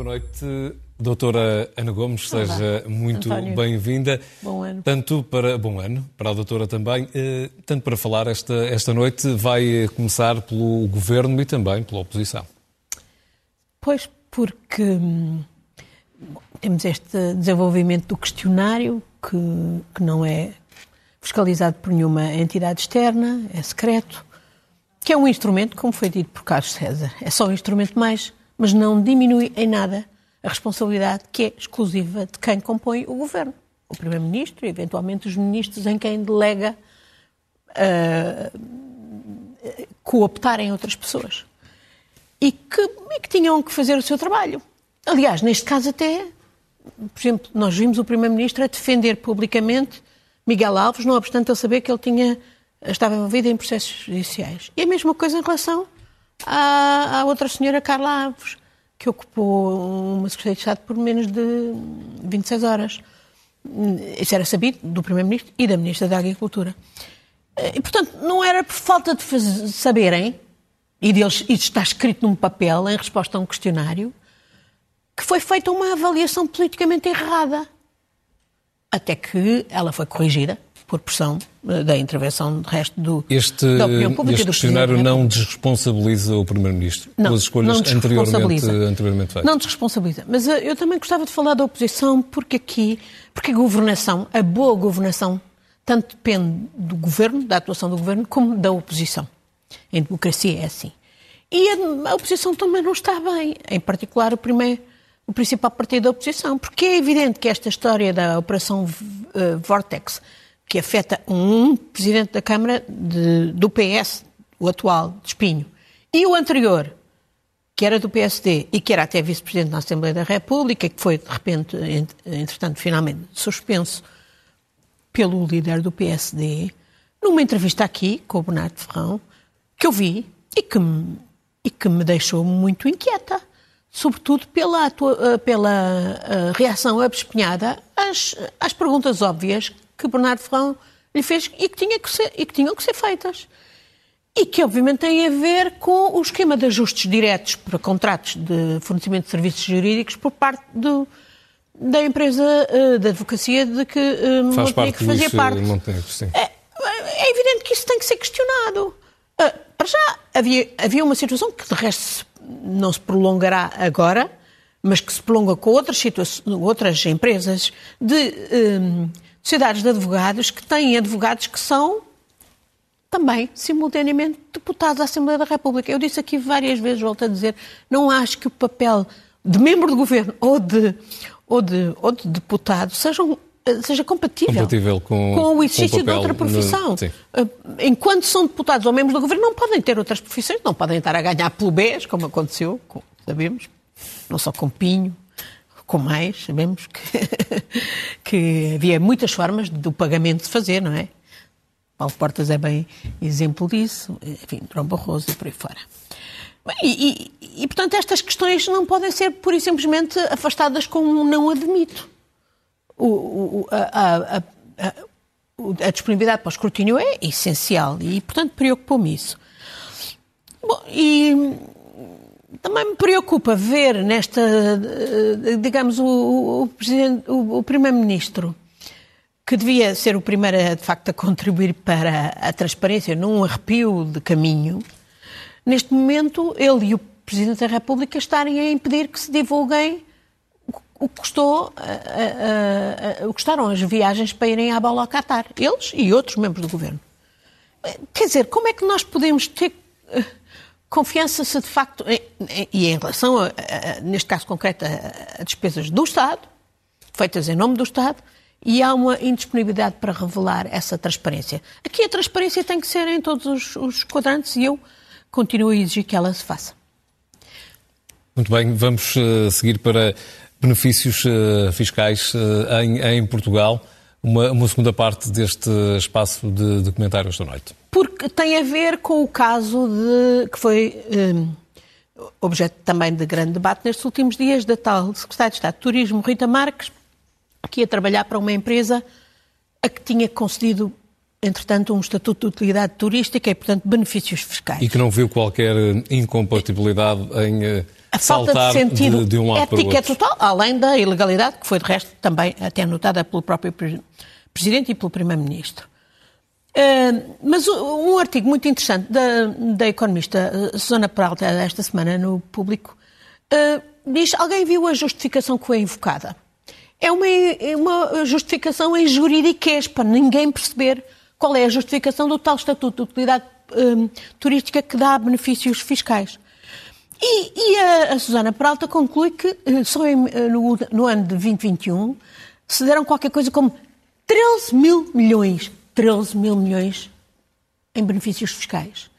Boa noite, doutora Ana Gomes, Olá, seja muito bem-vinda. Bom ano. Tanto para bom ano, para a doutora também, eh, tanto para falar esta esta noite vai começar pelo governo e também pela oposição. Pois porque hum, temos este desenvolvimento do questionário que, que não é fiscalizado por nenhuma entidade externa, é secreto, que é um instrumento, como foi dito por Carlos César, é só um instrumento mais, mas não diminui em nada a responsabilidade que é exclusiva de quem compõe o governo. O Primeiro-Ministro e, eventualmente, os ministros em quem delega uh, cooptarem outras pessoas. E que, e que tinham que fazer o seu trabalho. Aliás, neste caso até, por exemplo, nós vimos o Primeiro-Ministro a defender publicamente Miguel Alves, não obstante ele saber que ele tinha, estava envolvido em processos judiciais. E a mesma coisa em relação à, à outra senhora Carla Alves, que ocupou uma Secretaria de Estado por menos de 26 horas. Isso era sabido do Primeiro-Ministro e da Ministra da Agricultura. E, portanto, não era por falta de fazer, saberem, e deles, está escrito num papel em resposta a um questionário, que foi feita uma avaliação politicamente errada. Até que ela foi corrigida por pressão eh, da intervenção do resto do, este, da opinião pública. Este questionário não desresponsabiliza o Primeiro-Ministro pelas escolhas anteriormente, anteriormente feitas? Não desresponsabiliza. Mas eh, eu também gostava de falar da oposição porque aqui, porque a governação, a boa governação, tanto depende do governo, da atuação do governo, como da oposição. Em democracia é assim. E a, oposição também não está bem. Em particular, o primeiro o principal partido da oposição, porque é evidente que esta história da Operação uh, Vortex, que afeta um presidente da Câmara de, do PS, o atual, de Espinho, e o anterior, que era do PSD e que era até vice-presidente na Assembleia da República, que foi, de repente, entretanto, finalmente suspenso pelo líder do PSD, numa entrevista aqui com o Bernardo Ferrão, que eu vi e que me, e que me deixou muito inquieta sobretudo pela, pela eh, reação abespinhada às, às perguntas óbvias que Bernardo Ferrão lhe fez e que, tinha que ser, e que tinham que ser feitas. E que, obviamente, têm a ver com o esquema de ajustes diretos para contratos de fornecimento de serviços jurídicos por parte do, da empresa uh, de advocacia de que uh, Faz Montenegro fazia isso, parte. Montenegro, é, é, evidente que isso tem que ser questionado. Uh, para já, havia, havia uma situação que, de resto, não se prolongará agora, mas que se prolonga com outras, outras empresas de um, sociedades de advogados que têm advogados que são também, simultaneamente, deputados à Assembleia da República. Eu disse aqui várias vezes, volto a dizer, não acho que o papel de membro de governo ou de, ou de, ou de deputado sejam seja compatível, compatível com, com, o exercício com o de outra profissão. No... Eh, enquanto são deputados ou membros do governo, não podem ter outras profissões, não podem estar a ganhar plebés, como aconteceu, sabemos, não só com Pinho, com mais, sabemos que, que havia muitas formas do pagamento de fazer, não é? Paulo Portas é bem exemplo disso, enfim, João Barroso e por aí fora. E, e, e, portanto, estas questões não podem ser pura e simplesmente afastadas com um não admito o, a, a, a, a, disponibilidade para o escrutínio é essencial e, portanto, preocupa-me isso. Bom, e também me preocupa ver nesta, digamos, o, o, o Primeiro-Ministro, que devia ser o primeiro, de facto, a contribuir para a transparência num arrepio de caminho, neste momento, ele e o Presidente da República estarem a impedir que se divulguem o que custou, uh, uh, uh, custaram as viagens para irem à bola ao Qatar. Eles e outros membros do governo. Quer dizer, como é que nós podemos ter eh, confiança se de facto, e em relação, a, a, neste caso concreto, a, a, despesas do Estado, feitas em nome do Estado, e há uma indisponibilidade para revelar essa transparência. Aqui a transparência tem que ser em todos os, os quadrantes e eu continuo a exigir que ela se faça. Muito bem, vamos uh, seguir para benefícios uh, fiscais uh, em, em, Portugal. Uma, uma, segunda parte deste espaço de, de comentário esta noite. Porque tem a ver com o caso de, que foi um, objeto também de grande debate nestes últimos dias, da tal Secretária de Estado de Turismo, Rita Marques, que ia trabalhar para uma empresa a que tinha concedido entretanto, um estatuto de utilidade turística e, portanto, benefícios fiscais. E que não viu qualquer incompatibilidade em a falta de sentido de, de um ético é total, além da ilegalidade, que foi de resto também até anotada pelo próprio Presidente e pelo Primeiro-Ministro. Uh, mas um artigo muito interessante da, da economista uh, Susana Peralta esta semana no Público uh, diz alguém viu a justificação que foi invocada. É uma, é uma justificação em juridiquês, para ninguém perceber qual é a justificação do tal Estatuto de Utilidade Turística que dá benefícios fiscais. E, e a, a, Susana Peralta conclui que só em, no, no ano de 2021 se deram qualquer coisa como 13 mil milhões 13 mil milhões em benefícios fiscais.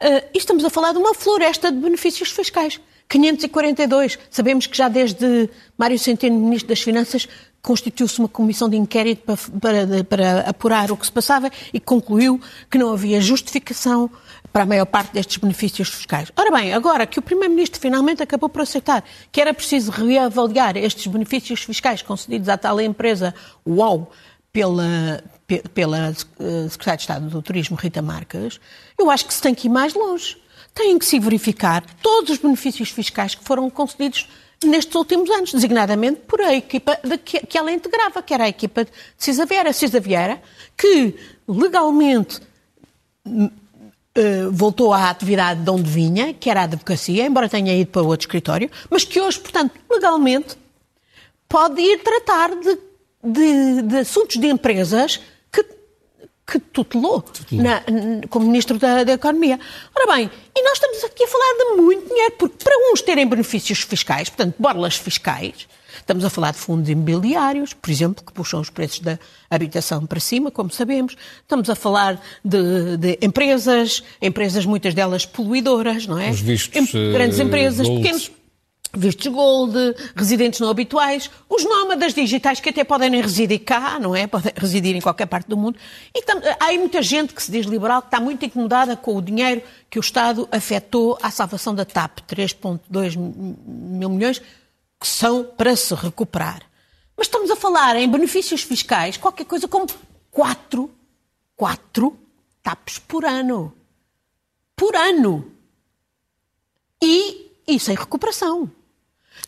Uh, e estamos a falar de uma floresta de benefícios fiscais. 542. Sabemos que já desde Mário Centeno, Ministro das Finanças, constituiu-se uma comissão de inquérito para, para, para, apurar o que se passava e concluiu que não havia justificação para a maior parte destes benefícios fiscais. Ora bem, agora que o Primeiro-Ministro finalmente acabou por aceitar que era preciso reavaliar estes benefícios fiscais concedidos à tal empresa UOL pela, pela eh, Secretária de Estado do Turismo, Rita Marques, eu acho que se tem que ir mais longe. Tem que se verificar todos os benefícios fiscais que foram concedidos nestes últimos anos, designadamente por a equipa de que, que ela integrava, que era a equipa de Cisa Vieira. Cisa Vieira, que legalmente uh, voltou à atividade de onde vinha, que era a advocacia, embora tenha ido para outro escritório, mas que hoje, portanto, legalmente, pode ir tratar de, de, de assuntos de empresas que tutelou, tutelou. Na, como Ministro da, da, Economia. Ora bem, e nós estamos aqui a falar de muito dinheiro, porque para uns terem benefícios fiscais, portanto, borlas fiscais, estamos a falar de fundos imobiliários, por exemplo, que puxam os preços da habitação para cima, como sabemos. Estamos a falar de, de empresas, empresas muitas delas poluidoras, não é? Os vistos, grandes empresas, uh, pequenos vistos gold, residentes não habituais, os nómadas digitais que até podem nem residir cá, não é? Podem residir em qualquer parte do mundo. E tam, há aí muita gente que se diz liberal que está muito incomodada com o dinheiro que o Estado afetou à salvação da TAP, 3,2 mil milhões, que são para se recuperar. Mas estamos a falar em benefícios fiscais, qualquer coisa como 4, 4 TAPs por ano. Por ano. E, e sem recuperação.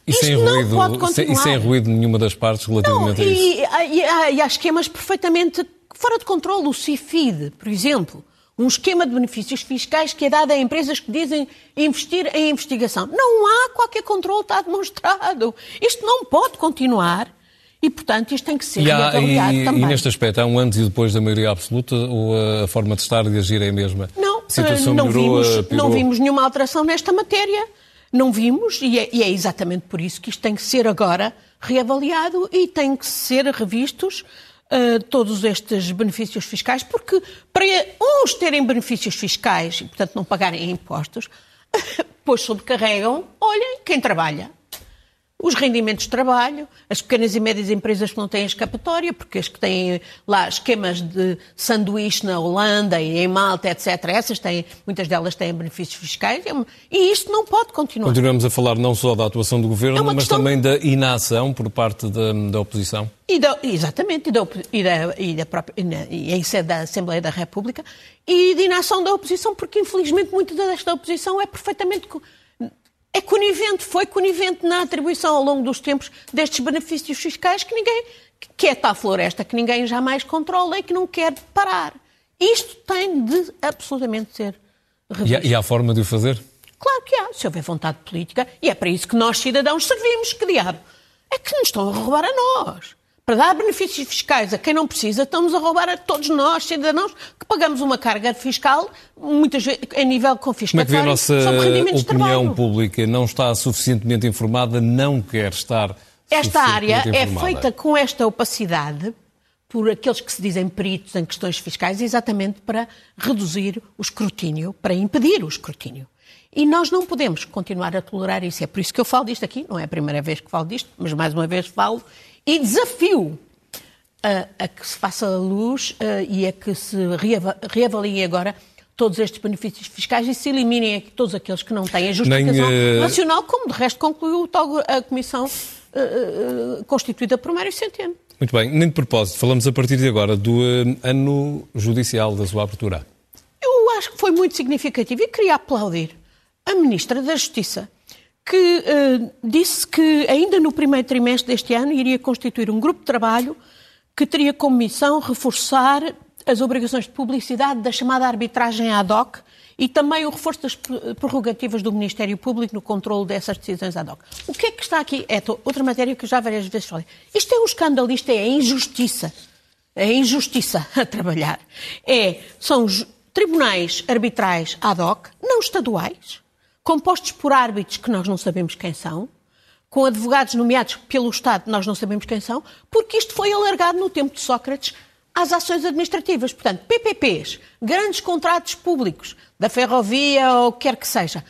E sem, ruído, pode continuar. e sem ruído nenhuma das partes relativamente não, a isso. E, e, e há esquemas perfeitamente fora de controle. O CIFID, por exemplo, um esquema de benefícios fiscais que é dado a empresas que dizem investir em investigação. Não há qualquer controle, está demonstrado. Isto não pode continuar. E, portanto, isto tem que ser e há, e, também. E neste aspecto, há um antes e depois da maioria absoluta ou a forma de estar e de agir é a mesma? Não, a não, melhorou, vimos, não vimos nenhuma alteração nesta matéria. Não vimos, e é, e é, exatamente por isso que isto tem que ser agora reavaliado e tem que ser revistos uh, todos estes benefícios fiscais, porque para uns terem benefícios fiscais e, portanto, não pagarem impostos, pois sobrecarregam, olhem, quem trabalha os rendimentos de trabalho, as pequenas e médias empresas que não têm escapatória, porque as que têm lá esquemas de sanduíche na Holanda e em Malta, etc., essas têm, muitas delas têm benefícios fiscais, é e isto não pode continuar. Continuamos a falar não só da atuação do Governo, é mas também da inação por parte da, da oposição. E da, exatamente, e da, e da, e da própria, e em sede da Assembleia da República, e de inação da oposição, porque infelizmente muita desta oposição é perfeitamente é conivente, foi conivente na atribuição ao longo dos tempos destes benefícios fiscais que ninguém, que é tal floresta que ninguém jamais controla e que não quer parar. Isto tem de absolutamente ser revisto. E e há forma de o fazer? Claro que há, se houver vontade política, e é para isso que nós, cidadãos, servimos. Que diabo? É que nos estão a roubar a nós para dar benefícios fiscais a quem não precisa, estamos a roubar a todos nós, cidadãos, que pagamos uma carga fiscal, muitas vezes a nível confiscatório, Como é que a nossa opinião pública não está suficientemente informada, não quer estar Esta área é feita com esta opacidade por aqueles que se dizem peritos em questões fiscais, exatamente para reduzir o escrutínio, para impedir o escrutínio. E nós não podemos continuar a tolerar isso. É por isso que eu falo disto aqui. Não é a primeira vez que falo disto, mas mais uma vez falo e desafio a, a que se faça a luz a, e a que se reavaliem agora todos estes benefícios fiscais e se eliminem todos aqueles que não têm a justificação Nem, uh... nacional, como de resto concluiu a Comissão uh, uh, constituída por Mário Centeno. Muito bem. Nem de propósito, falamos a partir de agora do ano judicial da sua abertura. Eu acho que foi muito significativo e queria aplaudir a Ministra da Justiça que uh, disse que ainda no primeiro trimestre deste ano iria constituir um grupo de trabalho que teria como missão reforçar as obrigações de publicidade da chamada arbitragem ad hoc e também o reforço das prerrogativas do Ministério Público no controle dessas decisões ad hoc. O que é que está aqui? É outra matéria que já várias vezes falei. Isto é um escândalo, isto é a injustiça. É a injustiça a trabalhar. É, são tribunais arbitrais ad hoc, não estaduais, compostos por árbitros que nós não sabemos quem são, com advogados nomeados pelo Estado, nós não sabemos quem são, porque isto foi alargado no tempo de Sócrates às ações administrativas. Portanto, PPPs, grandes contratos públicos da ferrovia ou quer que seja,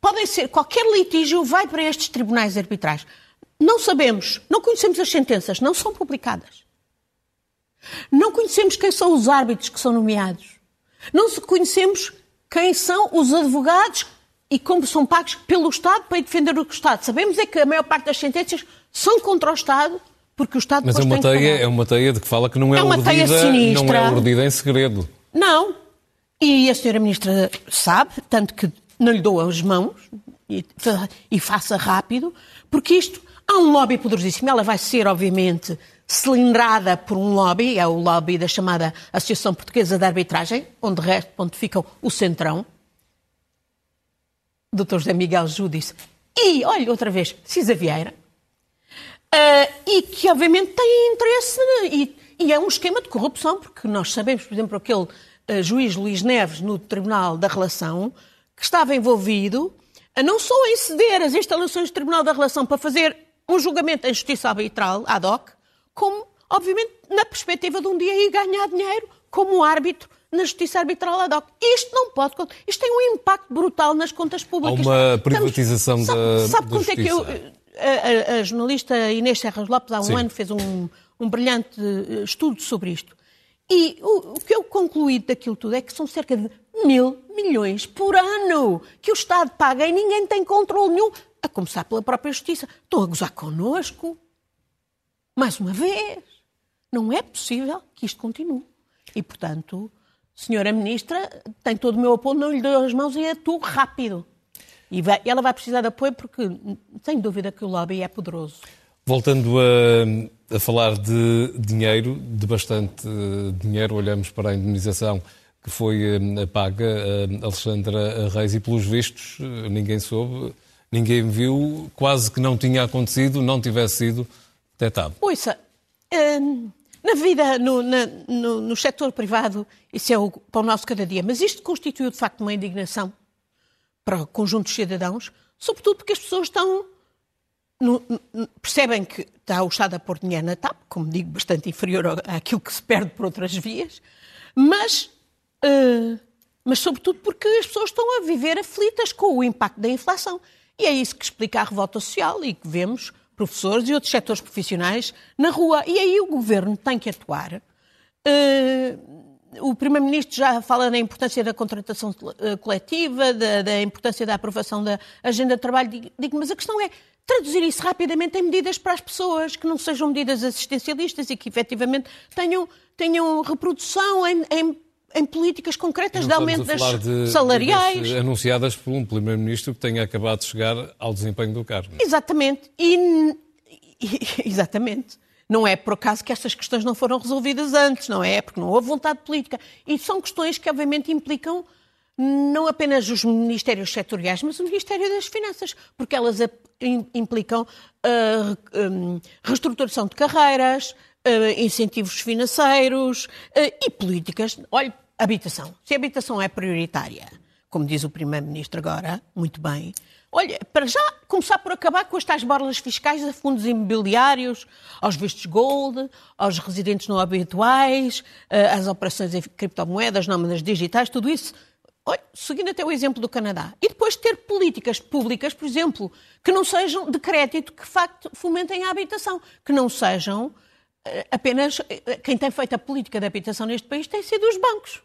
podem ser, qualquer litígio vai para estes tribunais arbitrais. Não sabemos, não conhecemos as sentenças, não são publicadas. Não conhecemos quem são os árbitros que são nomeados. Não conhecemos quem são os advogados e como são pagos pelo Estado para defender o Estado. Sabemos é que a maior parte das sentenças são contra o Estado, porque o Estado Mas é uma, teia, é uma teia de que fala que não é, é uma urdida, não é urdida em segredo. Não. E a senhora Ministra sabe, tanto que não lhe dou as mãos e, e faça rápido, porque isto há um lobby poderosíssimo. Ela vai ser, obviamente, cilindrada por um lobby, é o lobby da chamada Associação Portuguesa de Arbitragem, onde, resto, onde fica o centrão, Dr. José Miguel Júdice e, olha, outra vez, Cisa Vieira, uh, e que obviamente têm interesse e, e, é um esquema de corrupção, porque nós sabemos, por exemplo, aquele uh, juiz Luís Neves no Tribunal da Relação, que estava envolvido a não só em ceder as instalações do Tribunal da Relação para fazer um julgamento em justiça arbitral, ad hoc, como, obviamente, na perspectiva de um dia ir ganhar dinheiro como árbitro na justiça arbitral ad hoc. Isto não pode. Isto tem um impacto brutal nas contas públicas. Há uma privatização Estamos, da. Sabe, sabe quanto é que eu. A, a, a, jornalista Inês Serras Lopes, há um Sim. ano, fez um, um brilhante eh, estudo sobre isto. E o, o, que eu concluí daquilo tudo é que são cerca de mil milhões por ano que o Estado paga e ninguém tem controle nenhum, a começar pela própria Justiça. Estão a gozar connosco. Mais uma vez. Não é possível que isto continue. E, portanto, senhora Ministra, tem todo o meu apoio, não lhe dou as mãos e atuo rápido. E vai, ela vai precisar de apoio porque, sem dúvida, que o lobby é poderoso. Voltando a, a falar de dinheiro, de bastante dinheiro, olhamos para a indemnização que foi eh, paga a Alexandra Reis e, pelos vistos, ninguém soube, ninguém viu, quase que não tinha acontecido, não tivesse sido detectado. Ouça, hum, na vida, no, na, no, no setor privado, isso é o para o nosso cada dia. Mas isto constituiu, de facto, uma indignação para o conjunto dos cidadãos, sobretudo porque as pessoas estão. No, no, percebem que está o Estado a pôr dinheiro na TAP, como digo, bastante inferior àquilo que se perde por outras vias, mas, uh, mas sobretudo porque as pessoas estão a viver aflitas com o impacto da inflação. E é isso que explica a revolta social e que vemos professores e outros setores profissionais na rua. E aí o governo tem que atuar. Uh, o Primeiro-Ministro já fala da importância da contratação eh, coletiva, da, da, importância da aprovação da agenda de trabalho. Digo, mas a questão é traduzir isso rapidamente em medidas para as pessoas, que não sejam medidas assistencialistas e que efetivamente tenham, tenham reprodução em, em em políticas concretas de aumento das de, salariais. Anunciadas por um Primeiro-Ministro que tenha acabado de chegar ao desempenho do cargo. Exatamente. E, e, exatamente. Não é por acaso que estas questões não foram resolvidas antes, não é? Porque não houve vontade política. E são questões que, obviamente, implicam não apenas os ministérios setoriais, mas o Ministério das Finanças, porque elas implicam uh, reestruturação de carreiras, uh, incentivos financeiros uh, e políticas. Habitação. Se a habitação é prioritária, como diz o Primeiro-Ministro agora, muito bem, olha, para já começar por acabar com as tais borlas fiscais a fundos imobiliários, aos vistos gold, aos residentes não habituais, eh, às operações em criptomoedas, nómadas digitais, tudo isso. Olha, seguindo até o exemplo do Canadá. E depois ter políticas públicas, por exemplo, que não sejam de crédito, que de facto fomentem a habitação, que não sejam apenas. Eh, quem tem feito a política de habitação neste país tem sido os bancos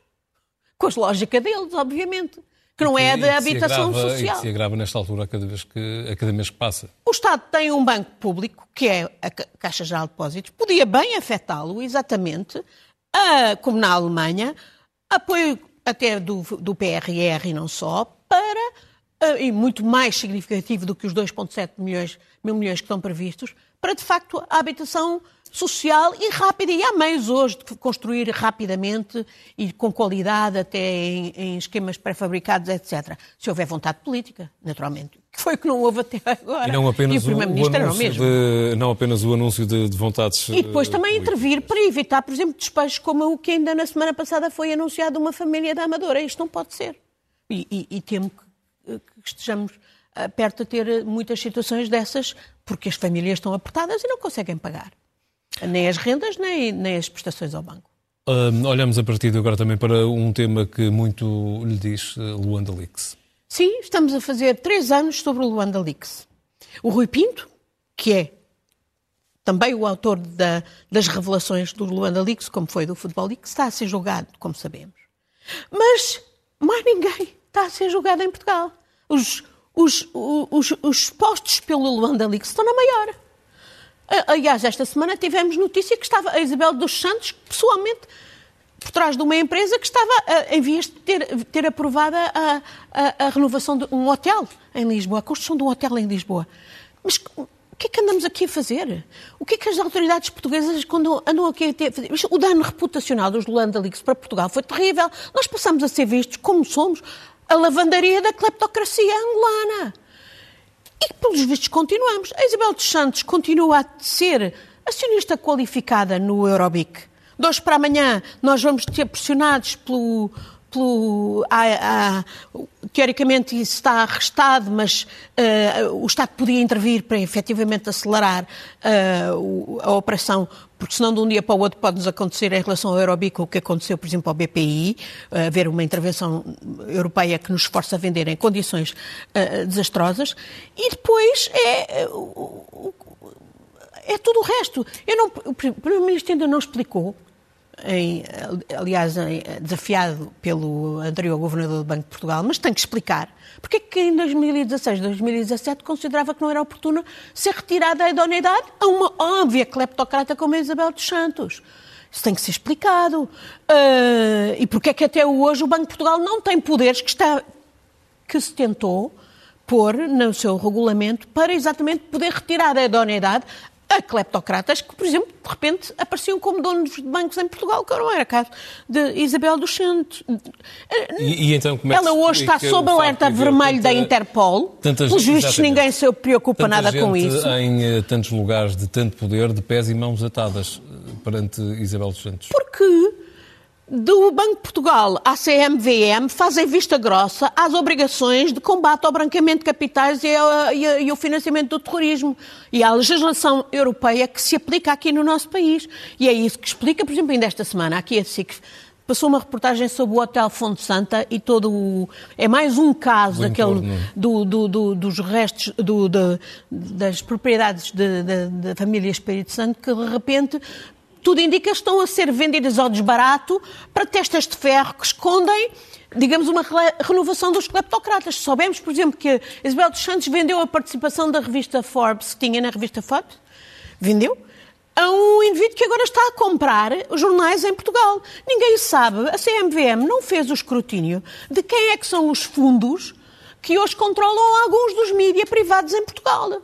com a lógica deles, obviamente, que não é a da habitação agrava, social. E que se agrava nesta altura a cada, vez que, a cada mês que passa. O Estado tem um banco público, que é a Caixa Geral de Depósitos, podia bem afetá-lo, exatamente, a, como na Alemanha, apoio até do, do PRR e não só, para uh, e muito mais significativo do que os 2,7 milhões, mil milhões que estão previstos, para de facto a habitação social e rápida. E há meios hoje de construir rapidamente e com qualidade, até em, em esquemas pré-fabricados, etc. Se houver vontade política, naturalmente. Que foi o que não houve até agora. E não apenas, e o, o, o anúncio de, não apenas o anúncio de, de vontades. E depois uh, também intervir para evitar, por exemplo, despejos como o que ainda na semana passada foi anunciado uma família da Amadora. Isto não pode ser. E, e, e temo que, que estejamos perto a ter muitas situações dessas, porque as famílias estão apertadas e não conseguem pagar. Nem as rendas, nem, nem as prestações ao banco. Uh, olhamos a partir de agora também para um tema que muito lhe diz, uh, Luanda Leaks. Sim, estamos a fazer três anos sobre o Luanda Leaks. O Rui Pinto, que é também o autor da, das revelações do Luanda Leaks, como foi do Futebol Leaks, está a ser julgado, como sabemos. Mas mais ninguém está a ser julgado em Portugal. Os, os, os, os postos pelo Luanda Leaks estão na maior. Aliás, esta semana tivemos notícia que estava a Isabel dos Santos, pessoalmente, por trás de uma empresa que estava em vias de ter, ter aprovada a, a, a, renovação de um hotel em Lisboa, a construção de um hotel em Lisboa. Mas o que é que andamos aqui a fazer? O que é que as autoridades portuguesas quando andam aqui a ter? O dano reputacional dos Luanda Leaks para Portugal foi terrível. Nós passamos a ser vistos como somos a lavandaria da cleptocracia angolana. E, pelos vistos, continuamos. A Isabel dos Santos continua a ser acionista qualificada no Eurobic. De hoje para amanhã, nós vamos ser pressionados pelo. Pelo a, a, teoricamente, isso está arrestado, mas uh, o Estado podia intervir para efetivamente acelerar uh, a operação porque senão de um dia para o outro pode-nos acontecer em relação ao Eurobic o que aconteceu, por exemplo, ao BPI, eh, haver uma intervenção europeia que nos força a vender em condições uh, desastrosas, e depois é, é tudo o resto. Eu não, o Primeiro-Ministro ainda não explicou em, aliás, em, desafiado pelo anterior governador do Banco de Portugal, mas tem que explicar porque é que em 2016, 2017 considerava que não era oportuno ser retirada a idoneidade a uma óbvia cleptocrata como a Isabel dos Santos. Isso tem que ser explicado. Uh, e porque é que até hoje o Banco de Portugal não tem poderes que, está, que se tentou pôr no seu regulamento para exatamente poder retirar a idoneidade a cleptocratas que, por exemplo, de repente apareciam como donos de bancos em Portugal, que não era caso de Isabel dos Santos. E, e então, como é Ela hoje está sob alerta vermelho da Interpol. Pelos vistos, ninguém se preocupa tanta nada com isso. em uh, tantos lugares de tanto poder, de pés e mãos atadas uh, perante Isabel dos Santos. Porque do Banco de Portugal à CMVM fazem vista grossa às obrigações de combate ao branqueamento de capitais e, ao, e, e ao financiamento do terrorismo e à legislação europeia que se aplica aqui no nosso país. E é isso que explica, por exemplo, ainda esta semana, aqui a SIC passou uma reportagem sobre o Hotel Fonte Santa e todo o... É mais um caso daquele, do, do, do, dos restos das propriedades da família Espírito Santo que, de repente, tudo indica que estão a ser vendidas ao desbarato para testas de ferro que escondem, digamos, uma renovação dos cleptocratas. Soubemos, por exemplo, que Isabel dos Santos vendeu a participação da revista Forbes, que tinha na revista Forbes, vendeu, a um indivíduo que agora está a comprar jornais em Portugal. Ninguém sabe, a CMVM não fez o escrutínio de quem é que são os fundos que hoje controlam alguns dos mídias privados em Portugal.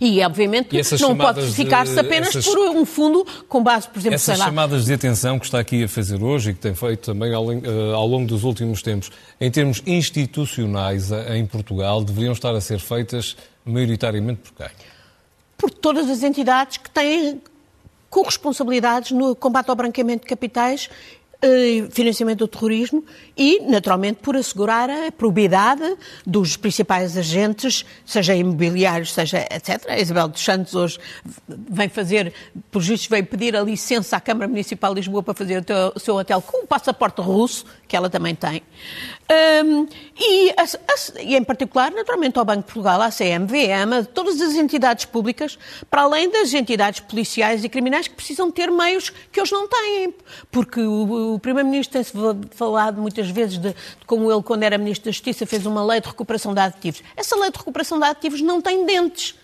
E, obviamente, e não pode ficar-se apenas essas, por um fundo com base, por exemplo, Essas chamadas de atenção que está aqui a fazer hoje e que tem feito também ao, eh, ao longo dos últimos tempos, em termos institucionais eh, em Portugal, deveriam estar a ser feitas maioritariamente por quem? Por todas as entidades que têm corresponsabilidades no combate ao branqueamento de capitais financiamento do terrorismo e, naturalmente, por assegurar a probidade dos principais agentes, seja imobiliários, seja etc. A Isabel dos Santos hoje vem fazer, por justo, veio pedir a licença à Câmara Municipal de Lisboa para fazer o seu hotel com um passaporte russo, que ela também tem. Um, e, a, a, e, em particular, naturalmente, ao Banco de Portugal, à CMVM, a todas as entidades públicas, para além das entidades policiais e criminais que precisam ter meios que eles não têm. Porque o, o Primeiro-Ministro tem-se falado muitas vezes de, de, como ele, quando era Ministro da Justiça, fez uma lei de recuperação de ativos. Essa lei de recuperação de ativos não tem dentes.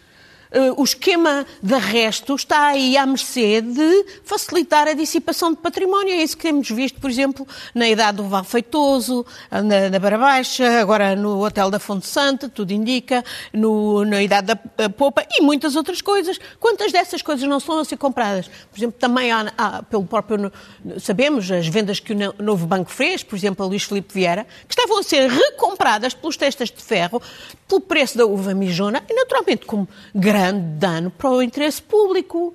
Uh, o esquema de arresto está aí à mercê de facilitar a dissipação de património. É isso que temos visto, por exemplo, na idade do Val Feitoso, na, na Barra Baixa, agora no Hotel da Fonte Santa, tudo indica, no, na idade da Popa e muitas outras coisas. Quantas dessas coisas não estão a ser compradas? Por exemplo, também há, há pelo próprio, sabemos, as vendas que o novo banco fez, por exemplo, a Luís Filipe Vieira, que estavam a ser recompradas pelos testas de ferro, pelo preço da uva mijona e, naturalmente, com grande dano para o interesse público.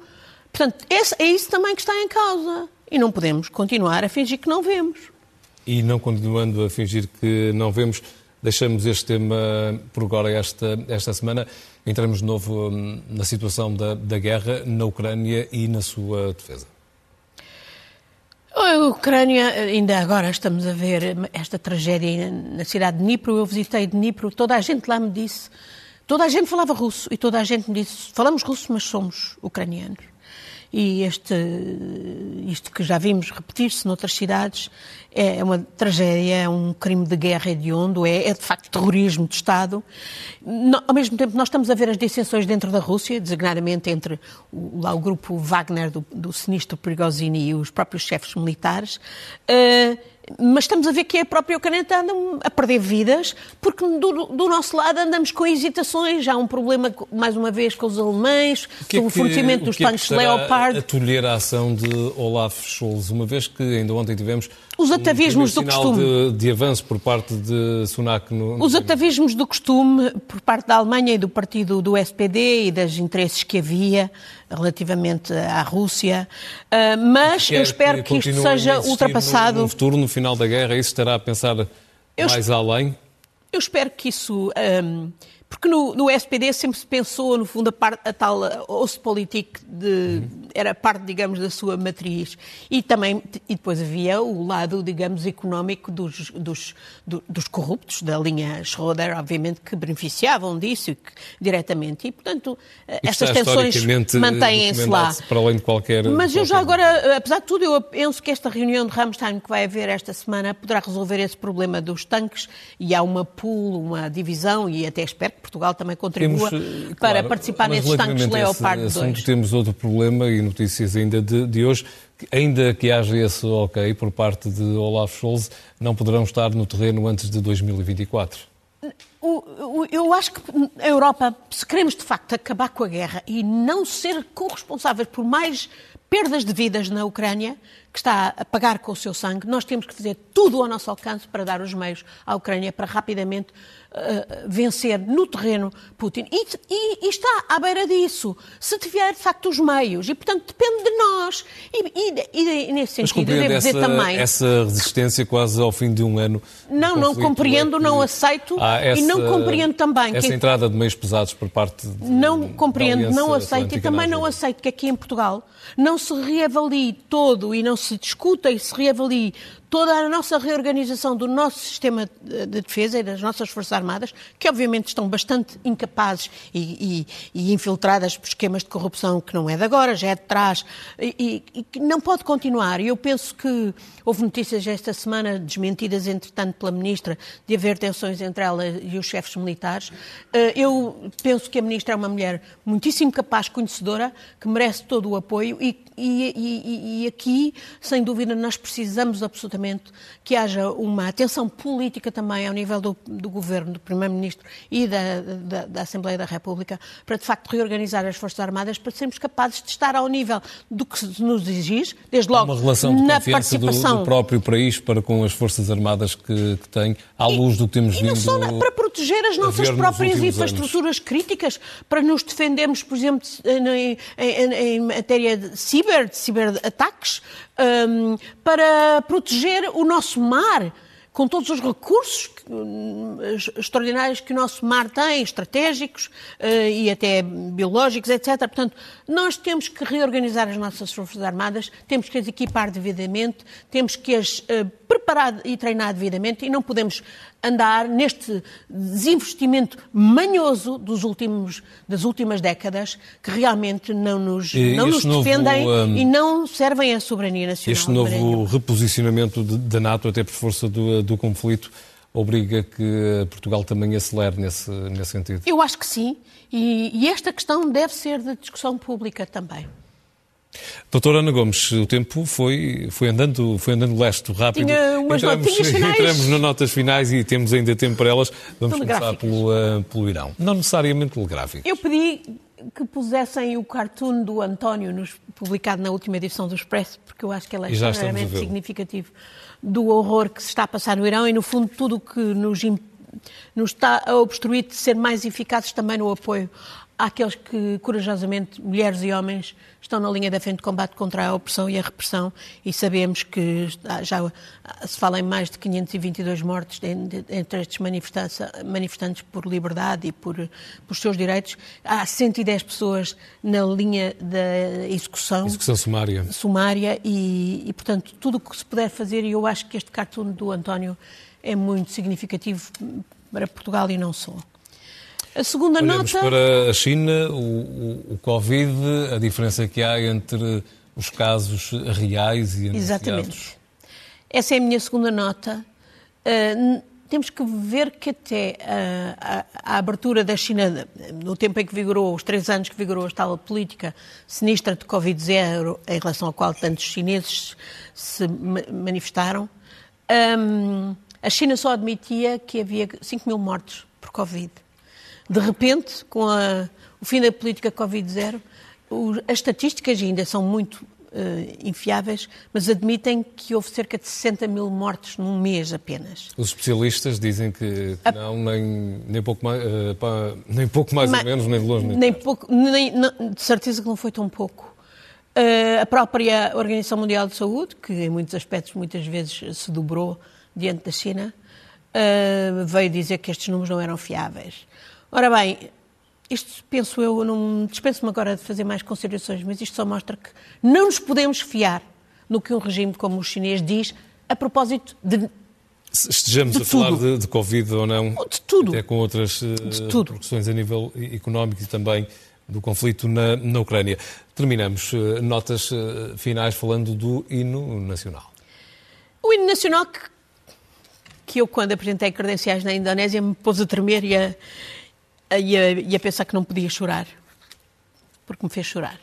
Portanto, esse, é isso também que está em causa. E não podemos continuar a fingir que não vemos. E não continuando a fingir que não vemos, deixamos este tema por agora esta, esta semana. Entramos de novo hum, na situação da, da guerra na Ucrânia e na sua defesa. A Ucrânia, ainda agora estamos a ver esta tragédia na cidade de Dnipro. Eu visitei Dnipro, toda a gente lá me disse, toda a gente falava russo e toda a gente me disse: falamos russo, mas somos ucranianos e este, isto que já vimos repetir-se noutras cidades é uma tragédia, é um crime de guerra hediondo, é, é de facto terrorismo de Estado. No, ao mesmo tempo, nós estamos a ver as dissensões dentro da Rússia, designadamente entre o, lá o grupo Wagner do, do sinistro Prigozhin e os próprios chefes militares. Uh, mas estamos a ver que a própria Ucrânia está a perder vidas, porque do, do, nosso lado andamos com hesitações. Há um problema, mais uma vez, com os alemães, com o, fornecimento dos tanques Leopard. a tolher a ação de Olaf Scholz, uma vez que ainda ontem tivemos os atavismos um do costume. De, de avanço por parte de Sunak. No, Os atavismos do costume por parte da Alemanha e do partido do SPD e dos interesses que havia relativamente à Rússia. Uh, mas eu espero que, que isto seja ultrapassado. No, no futuro, no final da guerra, isso estará a pensar eu mais além? Eu espero que isso. Um, porque no, no, SPD sempre se pensou, no fundo, a, parte, a tal Ostpolitik de, era parte, digamos, da sua matriz. E também, e depois havia o lado, digamos, económico dos, dos, dos corruptos, da linha Schroeder, obviamente, que beneficiavam disso que, diretamente. E, portanto, e essas tensões mantêm-se lá. Para além de qualquer. Mas eu já agora, apesar de tudo, eu penso que esta reunião de Ramstein que vai haver esta semana poderá resolver esse problema dos tanques e há uma pool, uma divisão, e até espero Portugal também contribua temos, eh, para claro, participar nesses tanques Leopard 2. Assunto, temos outro problema e notícias ainda de, de hoje. Ainda que haja esse ok por parte de Olaf Scholz, não poderão estar no terreno antes de 2024. Eu acho que a Europa, se queremos de facto acabar com a guerra e não ser corresponsáveis por mais perdas de vidas na Ucrânia, que está a pagar com o seu sangue, nós temos que fazer tudo ao nosso alcance para dar os meios à Ucrânia para rapidamente uh, vencer no terreno Putin. E, e, e, está à beira disso, se tiver de facto os meios. E, portanto, depende de nós. E, e, nesse sentido, devo essa, dizer também. Essa resistência quase ao fim de um ano. Não, não compreendo, é não aceito essa, e não compreendo também. Essa que... entrada de meios pesados por parte de, Não compreendo, não aceito e também não aceito que aqui em Portugal não se reavalie todo e não se discuta e se reavalie toda a nossa reorganização do nosso sistema de defesa e das nossas Forças Armadas, que obviamente estão bastante incapazes e, e, e infiltradas por esquemas de corrupção que não é de agora, já é de trás, e, que não pode continuar. E eu penso que houve notícias esta semana, desmentidas entretanto pela Ministra, de haver tensões entre ela e os chefes militares. Eh, eu penso que a Ministra é uma mulher muitíssimo capaz, conhecedora, que merece todo o apoio e, e aqui, sem dúvida, nós precisamos absolutamente que haja uma atenção política também ao nível do, do Governo, do Primeiro-Ministro e da, da, da, Assembleia da República, para de facto reorganizar as Forças Armadas, para sermos capazes de estar ao nível do que se nos exige, desde logo uma relação de na participação do, do, próprio país para com as Forças Armadas que, que tem, à luz do que temos e vindo. E não só para proteger as nossas próprias infraestruturas anos. críticas, para nos defendermos, por exemplo, em, em, em matéria de ciber, de ciberataques, um, para proteger o nosso mar, com todos os recursos hum, extraordinários que o nosso mar tem, estratégicos uh, e até biológicos, etc. Portanto, nós temos que reorganizar as nossas Forças Armadas, temos que as equipar devidamente, temos que as uh, preparar e treinar devidamente e não podemos andar neste desinvestimento manhoso dos últimos, das últimas décadas que realmente não nos, não nos novo, defendem um, e não servem à soberania nacional. Este novo reposicionamento da NATO, até por força do, do conflito, obriga que Portugal também acelere nesse, nesse sentido? Eu acho que sim, e, e esta questão deve ser de discussão pública também. Doutora Ana Gomes, o tempo foi, foi andando, foi andando leste, rápido. Tinha umas entramos, finais. entramos nas notas finais e temos ainda tempo para elas. Vamos começar pelo, uh, pelo Irão. Não necessariamente telegráfico. Eu pedi que pusessem o cartoon do António nos, publicado na última edição do Expresso, porque eu acho que ele é extremamente significativo do horror que se está a passar no Irão e, no fundo, tudo o que nos, nos está a obstruir de ser mais eficazes também no apoio àqueles que, corajosamente, mulheres e homens, estão na linha da frente de combate contra a opressão e a repressão e sabemos que já se fala em mais de 522 mortes entre estes manifestantes por liberdade e por, por seus direitos. Há 110 pessoas na linha da execução. Execução sumária. Sumária e, e portanto, tudo o que se puder fazer, e eu acho que este cartoon do António é muito significativo para Portugal e não só. A segunda Olhamos nota. para a China, o, o, o, Covid, a diferença que há entre os casos reais e anunciados. Exatamente. Essa é a minha segunda nota. Uh, temos que ver que até a, a, a, abertura da China, no tempo em que vigorou, os três anos que vigorou a tal política sinistra de Covid-0, em relação à qual tantos chineses se manifestaram, um, a China só admitia que havia 5 mil mortos por Covid. De repente, com a, o fim da política Covid-0, as estatísticas ainda são muito uh, infiáveis, mas admitem que houve cerca de 60 mil mortes num mês apenas. Os especialistas dizem que, que não, nem, nem pouco mais, uh, pá, nem pouco mais ou menos, nem de longe. Nem, nem pouco, nem, não, de certeza que não foi tão pouco. Uh, a própria Organização Mundial de Saúde, que em muitos aspectos muitas vezes se dobrou diante da China, veio dizer que estes números não eram fiáveis. Ora bem, isto penso eu, não dispenso-me agora de fazer mais considerações, mas isto só mostra que não nos podemos fiar no que um regime como o chinês diz a propósito de. Estejamos de a tudo. falar de, de, Covid ou não, de tudo. até com outras uh, repercussões a nível económico e também do conflito na, na Ucrânia. Terminamos uh, notas uh, finais falando do hino nacional. O hino nacional que, que eu, quando apresentei credenciais na Indonésia, me pôs a tremer e a, e a, e a pensar que não podia chorar, porque me fez chorar.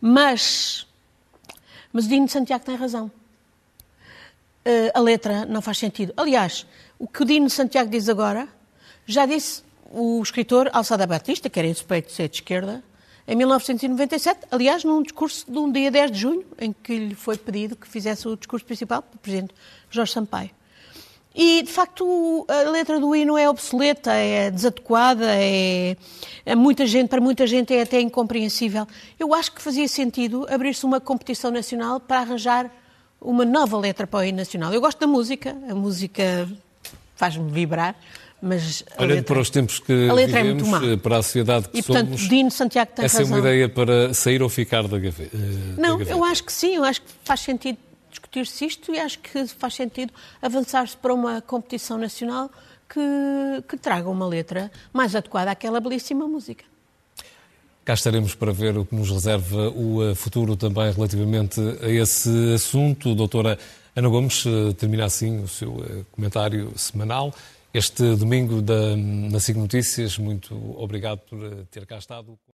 Mas, mas o Dino de Santiago tem razão. Uh, a letra não faz sentido. Aliás, o que o Dino de Santiago diz agora, já disse o escritor Alçada Batista, que era suspeito de ser de esquerda, em 1997, aliás, num discurso de um dia 10 de junho, em que lhe foi pedido que fizesse o discurso principal pelo Presidente Jorge Sampaio. E, de facto, a letra do hino é obsoleta, é desadequada, é, é, muita gente, para muita gente é até incompreensível. Eu acho que fazia sentido abrir-se uma competição nacional para arranjar uma nova letra para o hino nacional. Eu gosto da música, a música faz-me vibrar, mas Olhando letra, para os tempos que a letra vivemos, é muito má. para a sociedade que e, portanto, somos, Dino Santiago tem essa razão. é uma ideia para sair ou ficar da gaveta? Não, eu acho que sim, eu acho que faz sentido discutir-se isto e acho que faz sentido avançar-se para uma competição nacional que, que traga uma letra mais adequada àquela belíssima música. Cá estaremos para ver o que nos reserva o eh, futuro também relativamente a esse assunto. Doutora Ana Gomes, eh, termina assim o seu eh, comentário semanal. Este domingo da, na SIG Notícias, muito obrigado por ter cá estado.